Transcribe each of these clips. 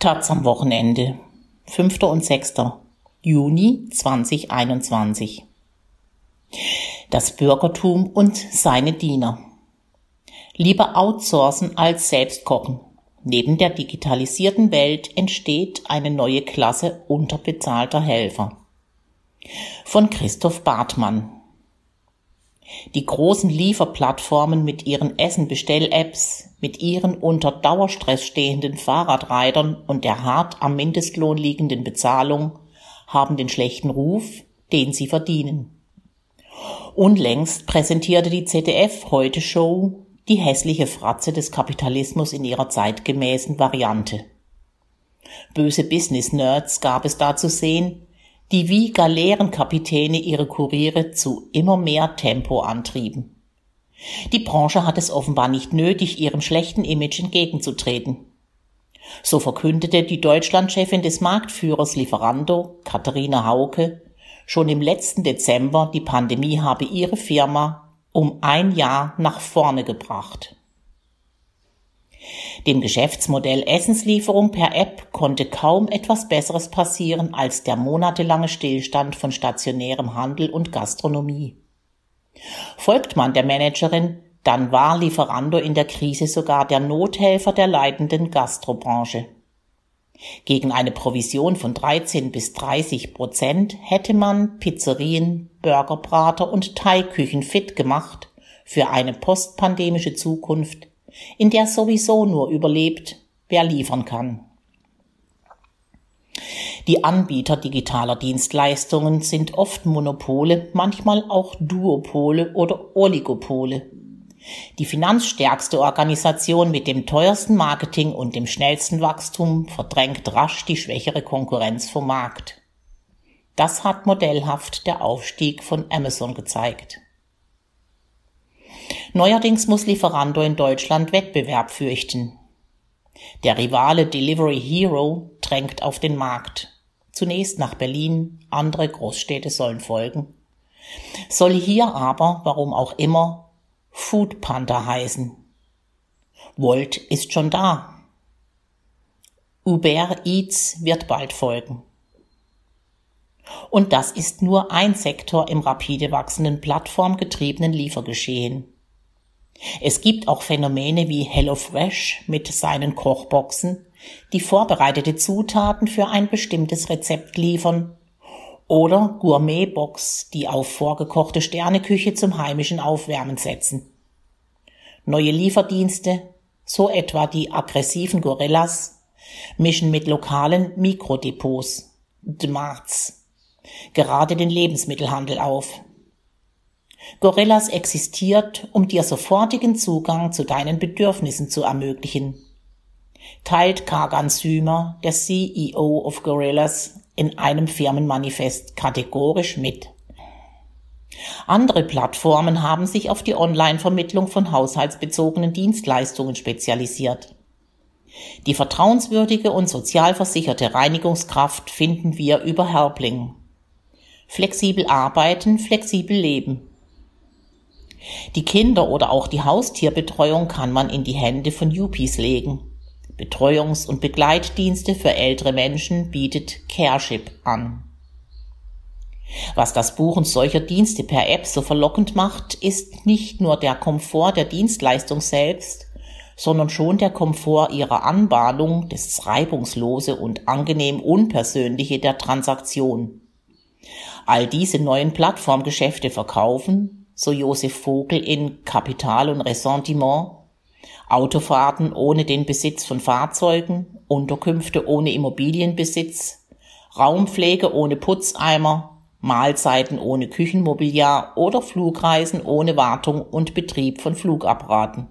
Taz am Wochenende, 5. und 6. Juni 2021. Das Bürgertum und seine Diener. Lieber outsourcen als selbst kochen. Neben der digitalisierten Welt entsteht eine neue Klasse unterbezahlter Helfer. Von Christoph Bartmann. Die großen Lieferplattformen mit ihren Essenbestell-Apps, mit ihren unter Dauerstress stehenden Fahrradreitern und der hart am Mindestlohn liegenden Bezahlung haben den schlechten Ruf, den sie verdienen. Unlängst präsentierte die ZDF Heute Show die hässliche Fratze des Kapitalismus in ihrer zeitgemäßen Variante. Böse Business-Nerds gab es da zu sehen, die wie Galeerenkapitäne ihre Kuriere zu immer mehr Tempo antrieben. Die Branche hat es offenbar nicht nötig, ihrem schlechten Image entgegenzutreten. So verkündete die Deutschlandchefin des Marktführers Lieferando, Katharina Hauke, schon im letzten Dezember, die Pandemie habe ihre Firma um ein Jahr nach vorne gebracht. Dem Geschäftsmodell Essenslieferung per App konnte kaum etwas Besseres passieren als der monatelange Stillstand von stationärem Handel und Gastronomie. Folgt man der Managerin, dann war Lieferando in der Krise sogar der Nothelfer der leidenden Gastrobranche. Gegen eine Provision von 13 bis 30 Prozent hätte man Pizzerien, Burgerbrater und Teigküchen fit gemacht für eine postpandemische Zukunft, in der sowieso nur überlebt, wer liefern kann. Die Anbieter digitaler Dienstleistungen sind oft Monopole, manchmal auch Duopole oder Oligopole. Die finanzstärkste Organisation mit dem teuersten Marketing und dem schnellsten Wachstum verdrängt rasch die schwächere Konkurrenz vom Markt. Das hat modellhaft der Aufstieg von Amazon gezeigt. Neuerdings muss Lieferando in Deutschland Wettbewerb fürchten. Der Rivale Delivery Hero drängt auf den Markt. Zunächst nach Berlin, andere Großstädte sollen folgen. Soll hier aber, warum auch immer, Food Panda heißen. Volt ist schon da. Uber Eats wird bald folgen. Und das ist nur ein Sektor im rapide wachsenden plattformgetriebenen Liefergeschehen. Es gibt auch Phänomene wie HelloFresh mit seinen Kochboxen, die vorbereitete Zutaten für ein bestimmtes Rezept liefern, oder Gourmetbox, die auf vorgekochte Sterneküche zum heimischen Aufwärmen setzen. Neue Lieferdienste, so etwa die aggressiven Gorillas, mischen mit lokalen Mikrodepots, DMARTs, gerade den Lebensmittelhandel auf. Gorillas existiert, um dir sofortigen Zugang zu deinen Bedürfnissen zu ermöglichen. Teilt Kagan Sümer, der CEO of Gorillas, in einem Firmenmanifest kategorisch mit. Andere Plattformen haben sich auf die Online-Vermittlung von haushaltsbezogenen Dienstleistungen spezialisiert. Die vertrauenswürdige und sozialversicherte Reinigungskraft finden wir über Helpling. Flexibel arbeiten, flexibel leben. Die Kinder- oder auch die Haustierbetreuung kann man in die Hände von Yuppies legen. Betreuungs- und Begleitdienste für ältere Menschen bietet Careship an. Was das Buchen solcher Dienste per App so verlockend macht, ist nicht nur der Komfort der Dienstleistung selbst, sondern schon der Komfort ihrer Anbahnung, das reibungslose und angenehm unpersönliche der Transaktion. All diese neuen Plattformgeschäfte verkaufen, so Josef Vogel in Kapital und Ressentiment, Autofahrten ohne den Besitz von Fahrzeugen, Unterkünfte ohne Immobilienbesitz, Raumpflege ohne Putzeimer, Mahlzeiten ohne Küchenmobiliar oder Flugreisen ohne Wartung und Betrieb von Flugapparaten.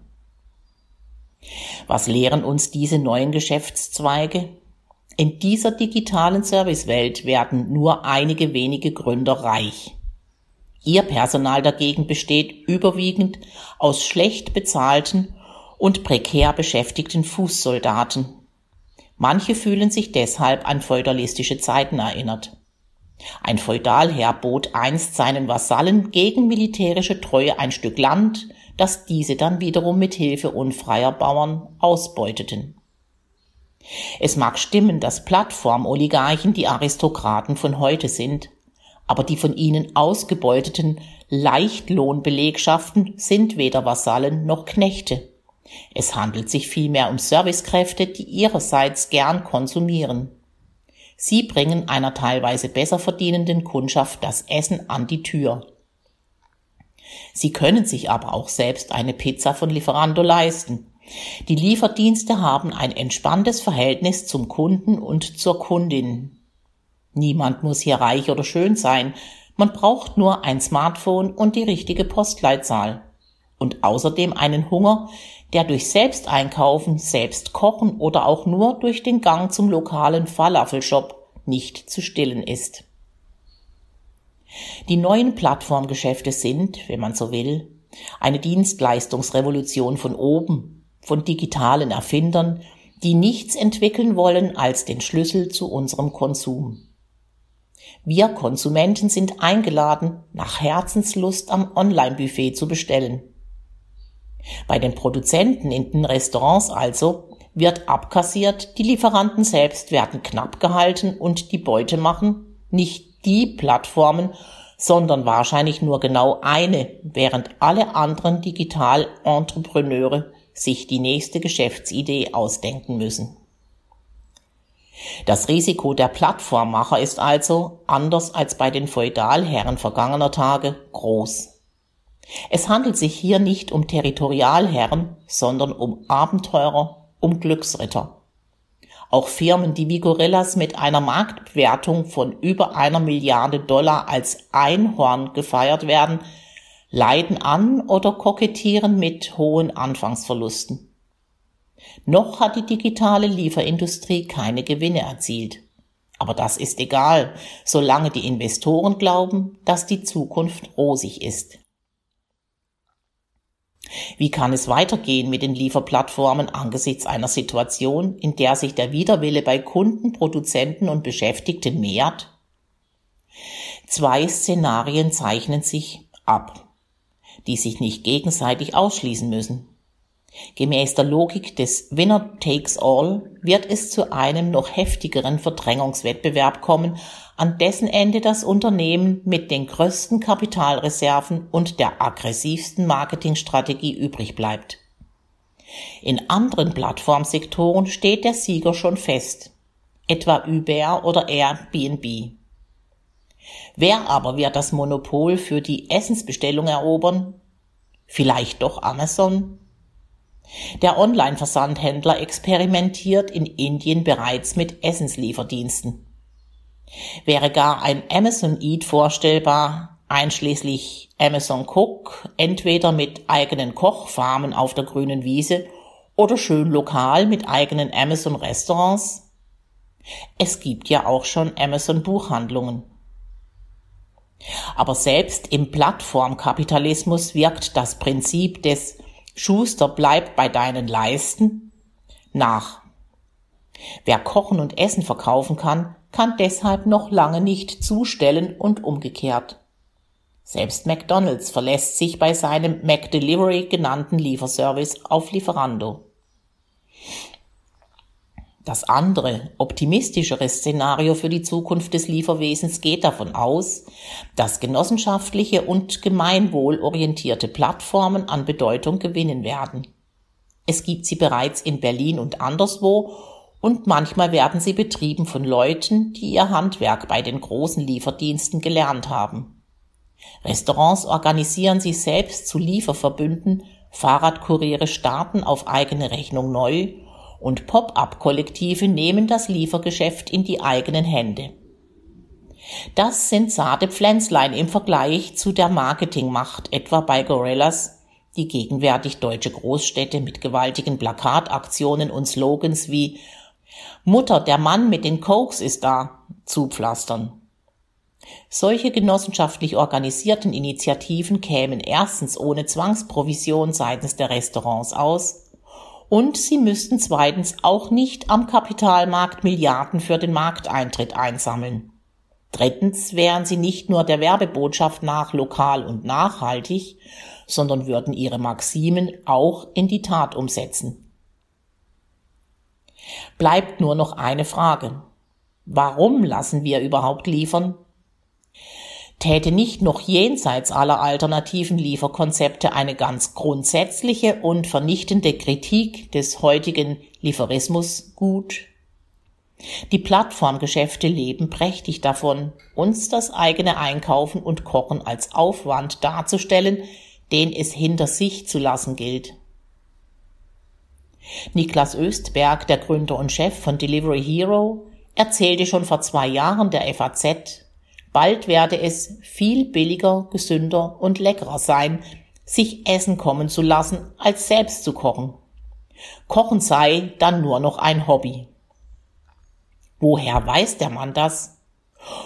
Was lehren uns diese neuen Geschäftszweige? In dieser digitalen Servicewelt werden nur einige wenige Gründer reich. Ihr Personal dagegen besteht überwiegend aus schlecht bezahlten und prekär beschäftigten Fußsoldaten. Manche fühlen sich deshalb an feudalistische Zeiten erinnert. Ein Feudalherr bot einst seinen Vasallen gegen militärische Treue ein Stück Land, das diese dann wiederum mit Hilfe unfreier Bauern ausbeuteten. Es mag stimmen, dass Plattformoligarchen die Aristokraten von heute sind, aber die von ihnen ausgebeuteten Leichtlohnbelegschaften sind weder Vasallen noch Knechte. Es handelt sich vielmehr um Servicekräfte, die ihrerseits gern konsumieren. Sie bringen einer teilweise besser verdienenden Kundschaft das Essen an die Tür. Sie können sich aber auch selbst eine Pizza von Lieferando leisten. Die Lieferdienste haben ein entspanntes Verhältnis zum Kunden und zur Kundin. Niemand muss hier reich oder schön sein. Man braucht nur ein Smartphone und die richtige Postleitzahl. Und außerdem einen Hunger, der durch Selbsteinkaufen, selbst kochen oder auch nur durch den Gang zum lokalen Falafelshop nicht zu stillen ist. Die neuen Plattformgeschäfte sind, wenn man so will, eine Dienstleistungsrevolution von oben, von digitalen Erfindern, die nichts entwickeln wollen als den Schlüssel zu unserem Konsum. Wir Konsumenten sind eingeladen, nach Herzenslust am Online-Buffet zu bestellen. Bei den Produzenten in den Restaurants also wird abkassiert, die Lieferanten selbst werden knapp gehalten und die Beute machen nicht die Plattformen, sondern wahrscheinlich nur genau eine, während alle anderen Digital-Entrepreneure sich die nächste Geschäftsidee ausdenken müssen. Das Risiko der Plattformmacher ist also, anders als bei den Feudalherren vergangener Tage, groß. Es handelt sich hier nicht um Territorialherren, sondern um Abenteurer, um Glücksritter. Auch Firmen, die wie Gorillas mit einer Marktbewertung von über einer Milliarde Dollar als Einhorn gefeiert werden, leiden an oder kokettieren mit hohen Anfangsverlusten. Noch hat die digitale Lieferindustrie keine Gewinne erzielt. Aber das ist egal, solange die Investoren glauben, dass die Zukunft rosig ist. Wie kann es weitergehen mit den Lieferplattformen angesichts einer Situation, in der sich der Widerwille bei Kunden, Produzenten und Beschäftigten mehrt? Zwei Szenarien zeichnen sich ab, die sich nicht gegenseitig ausschließen müssen. Gemäß der Logik des Winner takes all wird es zu einem noch heftigeren Verdrängungswettbewerb kommen, an dessen Ende das Unternehmen mit den größten Kapitalreserven und der aggressivsten Marketingstrategie übrig bleibt. In anderen Plattformsektoren steht der Sieger schon fest, etwa Uber oder Airbnb. Wer aber wird das Monopol für die Essensbestellung erobern? Vielleicht doch Amazon? Der Online-Versandhändler experimentiert in Indien bereits mit Essenslieferdiensten. Wäre gar ein Amazon Eat vorstellbar, einschließlich Amazon Cook, entweder mit eigenen Kochfarmen auf der grünen Wiese oder schön lokal mit eigenen Amazon Restaurants? Es gibt ja auch schon Amazon Buchhandlungen. Aber selbst im Plattformkapitalismus wirkt das Prinzip des Schuster, bleib bei deinen Leisten nach. Wer kochen und Essen verkaufen kann, kann deshalb noch lange nicht zustellen und umgekehrt. Selbst McDonald's verlässt sich bei seinem McDelivery genannten Lieferservice auf Lieferando. Das andere, optimistischere Szenario für die Zukunft des Lieferwesens geht davon aus, dass genossenschaftliche und gemeinwohlorientierte Plattformen an Bedeutung gewinnen werden. Es gibt sie bereits in Berlin und anderswo und manchmal werden sie betrieben von Leuten, die ihr Handwerk bei den großen Lieferdiensten gelernt haben. Restaurants organisieren sich selbst zu Lieferverbünden, Fahrradkuriere starten auf eigene Rechnung neu und Pop-up-Kollektive nehmen das Liefergeschäft in die eigenen Hände. Das sind zarte Pflänzlein im Vergleich zu der Marketingmacht etwa bei Gorillas, die gegenwärtig deutsche Großstädte mit gewaltigen Plakataktionen und Slogans wie Mutter, der Mann mit den Cokes ist da zupflastern. Solche genossenschaftlich organisierten Initiativen kämen erstens ohne Zwangsprovision seitens der Restaurants aus und sie müssten zweitens auch nicht am Kapitalmarkt Milliarden für den Markteintritt einsammeln. Drittens wären sie nicht nur der Werbebotschaft nach lokal und nachhaltig, sondern würden ihre Maximen auch in die Tat umsetzen. Bleibt nur noch eine Frage. Warum lassen wir überhaupt liefern? Täte nicht noch jenseits aller alternativen Lieferkonzepte eine ganz grundsätzliche und vernichtende Kritik des heutigen Lieferismus gut? Die Plattformgeschäfte leben prächtig davon, uns das eigene Einkaufen und Kochen als Aufwand darzustellen, den es hinter sich zu lassen gilt. Niklas Östberg, der Gründer und Chef von Delivery Hero, erzählte schon vor zwei Jahren der FAZ, bald werde es viel billiger, gesünder und leckerer sein, sich Essen kommen zu lassen, als selbst zu kochen. Kochen sei dann nur noch ein Hobby. Woher weiß der Mann das?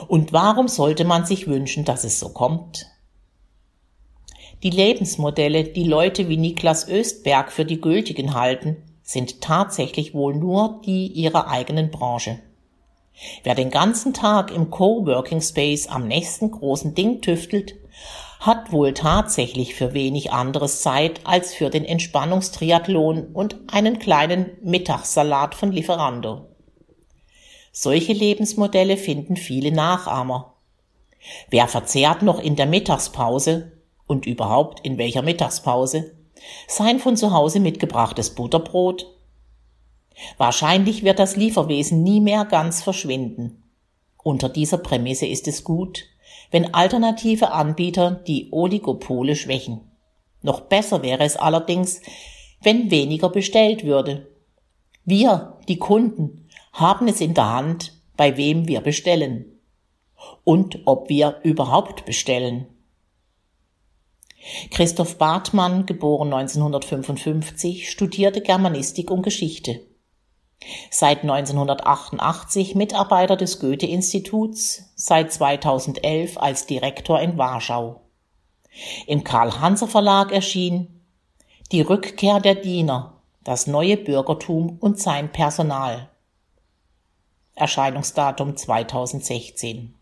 Und warum sollte man sich wünschen, dass es so kommt? Die Lebensmodelle, die Leute wie Niklas Östberg für die gültigen halten, sind tatsächlich wohl nur die ihrer eigenen Branche. Wer den ganzen Tag im Coworking Space am nächsten großen Ding tüftelt, hat wohl tatsächlich für wenig anderes Zeit als für den Entspannungstriathlon und einen kleinen Mittagssalat von Lieferando. Solche Lebensmodelle finden viele Nachahmer. Wer verzehrt noch in der Mittagspause und überhaupt in welcher Mittagspause sein von zu Hause mitgebrachtes Butterbrot? Wahrscheinlich wird das Lieferwesen nie mehr ganz verschwinden. Unter dieser Prämisse ist es gut, wenn alternative Anbieter die Oligopole schwächen. Noch besser wäre es allerdings, wenn weniger bestellt würde. Wir, die Kunden, haben es in der Hand, bei wem wir bestellen und ob wir überhaupt bestellen. Christoph Bartmann, geboren 1955, studierte Germanistik und Geschichte. Seit 1988 Mitarbeiter des Goethe-Instituts, seit 2011 als Direktor in Warschau. Im Karl-Hanser Verlag erschien Die Rückkehr der Diener, das neue Bürgertum und sein Personal. Erscheinungsdatum 2016